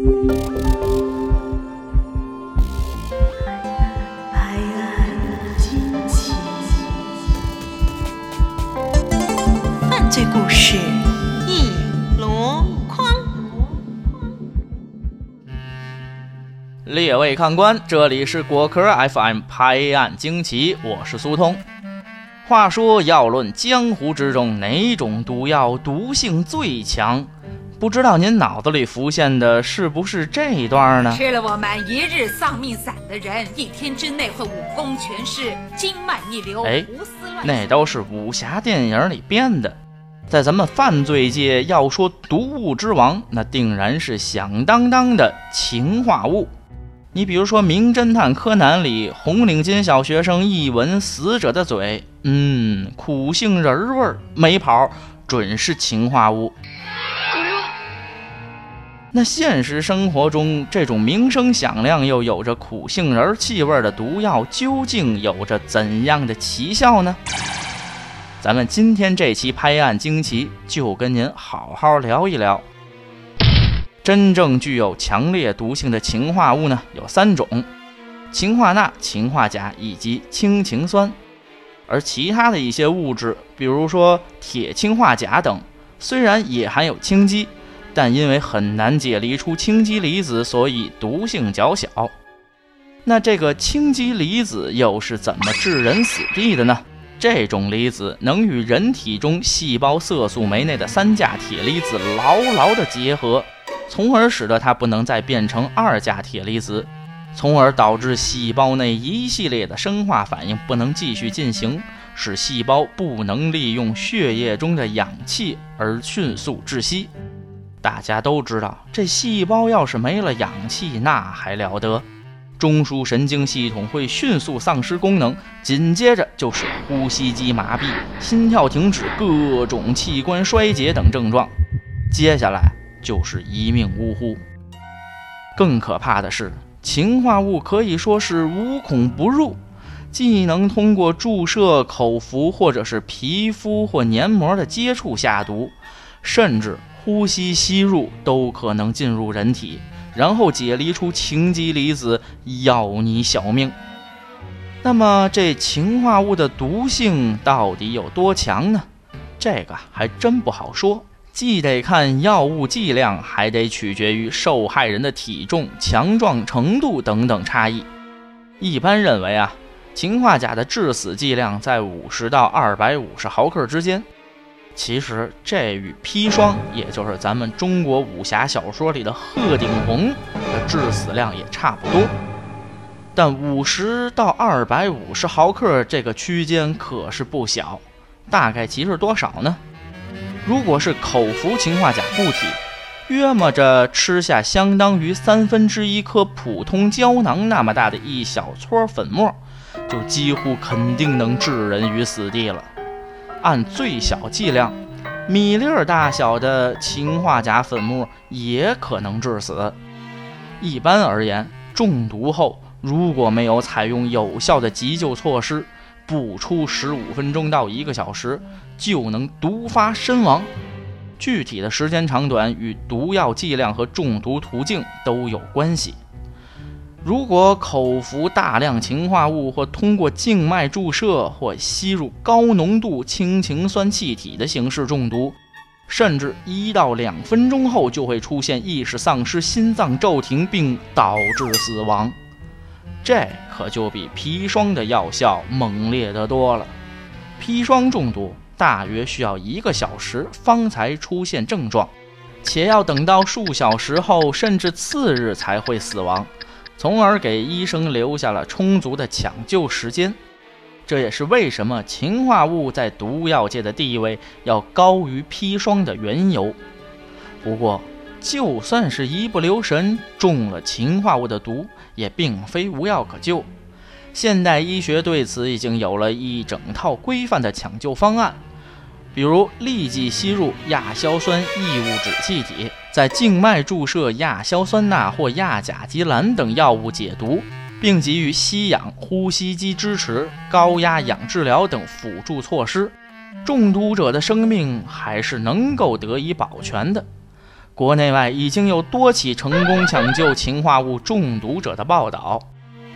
拍案惊奇，犯罪故事一箩筐。列位看官，这里是果壳 FM 拍案惊奇，我是苏通。话说，要论江湖之中哪种毒药毒性最强，不知道您脑子里浮现的是不是这一段呢？吃了我们一日丧命散的人，一天之内会武功全失、经脉逆流、哎胡思乱那都是武侠电影里编的。在咱们犯罪界，要说毒物之王，那定然是响当当的氰化物。你比如说《名侦探柯南》里，红领巾小学生一闻死者的嘴，嗯，苦杏仁儿味儿，没跑，准是氰化物。那现实生活中，这种名声响亮又有着苦杏仁气味的毒药，究竟有着怎样的奇效呢？咱们今天这期拍案惊奇，就跟您好好聊一聊。真正具有强烈毒性的氰化物呢，有三种：氰化钠、氰化钾以及氢氰酸。而其他的一些物质，比如说铁氰化钾等，虽然也含有氢基，但因为很难解离出氢基离子，所以毒性较小。那这个氢基离子又是怎么致人死地的呢？这种离子能与人体中细胞色素酶内的三价铁离子牢牢地结合，从而使得它不能再变成二价铁离子，从而导致细胞内一系列的生化反应不能继续进行，使细胞不能利用血液中的氧气而迅速窒息。大家都知道，这细胞要是没了氧气，那还了得？中枢神经系统会迅速丧失功能，紧接着就是呼吸机麻痹、心跳停止、各种器官衰竭等症状，接下来就是一命呜呼。更可怕的是，氰化物可以说是无孔不入，既能通过注射、口服或者是皮肤或黏膜的接触下毒，甚至呼吸吸入都可能进入人体。然后解离出氰基离子，要你小命。那么这氰化物的毒性到底有多强呢？这个还真不好说，既得看药物剂量，还得取决于受害人的体重、强壮程度等等差异。一般认为啊，氰化钾的致死剂量在五十到二百五十毫克之间。其实这与砒霜，也就是咱们中国武侠小说里的鹤顶红的致死量也差不多。但五十到二百五十毫克这个区间可是不小，大概其是多少呢？如果是口服氰化钾固体，约摸着吃下相当于三分之一颗普通胶囊那么大的一小撮粉末，就几乎肯定能置人于死地了。按最小剂量，米粒儿大小的氰化钾粉末也可能致死。一般而言，中毒后如果没有采用有效的急救措施，不出十五分钟到一个小时，就能毒发身亡。具体的时间长短与毒药剂量和中毒途径都有关系。如果口服大量氰化物，或通过静脉注射，或吸入高浓度氢氰酸气体的形式中毒，甚至一到两分钟后就会出现意识丧失、心脏骤停，并导致死亡。这可就比砒霜的药效猛烈得多了。砒霜中毒大约需要一个小时方才出现症状，且要等到数小时后，甚至次日才会死亡。从而给医生留下了充足的抢救时间，这也是为什么氰化物在毒药界的地位要高于砒霜的缘由。不过，就算是一不留神中了氰化物的毒，也并非无药可救。现代医学对此已经有了一整套规范的抢救方案。比如立即吸入亚硝酸异物质气体，在静脉注射亚硝酸钠或亚甲基蓝等药物解毒，并给予吸氧、呼吸机支持、高压氧治疗等辅助措施，中毒者的生命还是能够得以保全的。国内外已经有多起成功抢救氰化物中毒者的报道。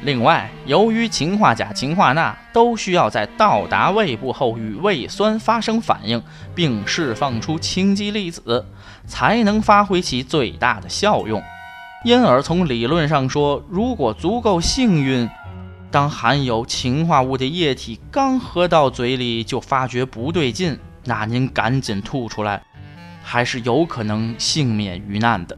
另外，由于氰化钾、氰化钠都需要在到达胃部后与胃酸发生反应，并释放出氢基粒子，才能发挥其最大的效用。因而，从理论上说，如果足够幸运，当含有氰化物的液体刚喝到嘴里就发觉不对劲，那您赶紧吐出来，还是有可能幸免于难的。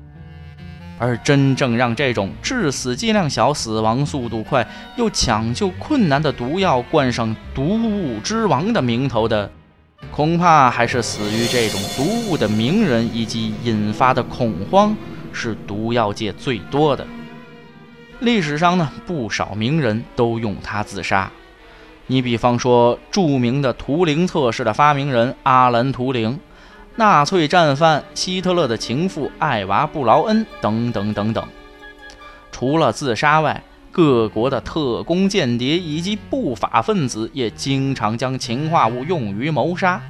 而真正让这种致死剂量小、死亡速度快又抢救困难的毒药冠上“毒物之王”的名头的，恐怕还是死于这种毒物的名人以及引发的恐慌是毒药界最多的。历史上呢，不少名人都用它自杀。你比方说，著名的图灵测试的发明人阿兰·图灵。纳粹战犯希特勒的情妇艾娃·布劳恩等等等等。除了自杀外，各国的特工间谍以及不法分子也经常将氰化物用于谋杀。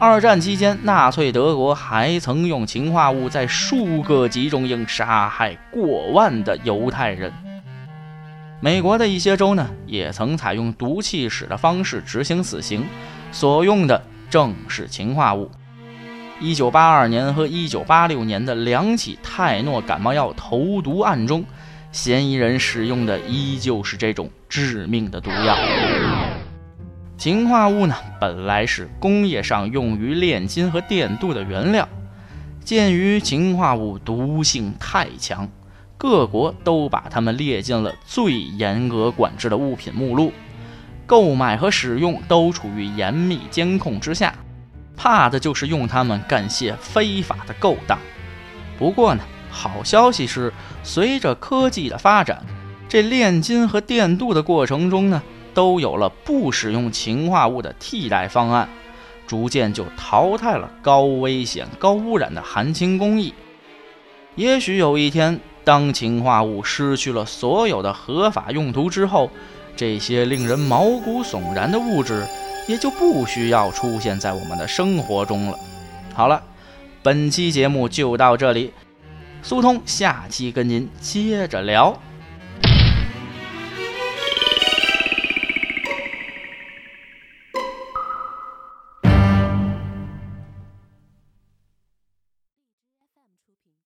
二战期间，纳粹德国还曾用氰化物在数个集中营杀害过万的犹太人。美国的一些州呢，也曾采用毒气室的方式执行死刑，所用的正是氰化物。一九八二年和一九八六年的两起泰诺感冒药投毒案中，嫌疑人使用的依旧是这种致命的毒药。氰化物呢，本来是工业上用于炼金和电镀的原料。鉴于氰化物毒性太强，各国都把它们列进了最严格管制的物品目录，购买和使用都处于严密监控之下。怕的就是用它们干些非法的勾当。不过呢，好消息是，随着科技的发展，这炼金和电镀的过程中呢，都有了不使用氰化物的替代方案，逐渐就淘汰了高危险、高污染的含氢工艺。也许有一天，当氰化物失去了所有的合法用途之后，这些令人毛骨悚然的物质。也就不需要出现在我们的生活中了。好了，本期节目就到这里，苏通下期跟您接着聊。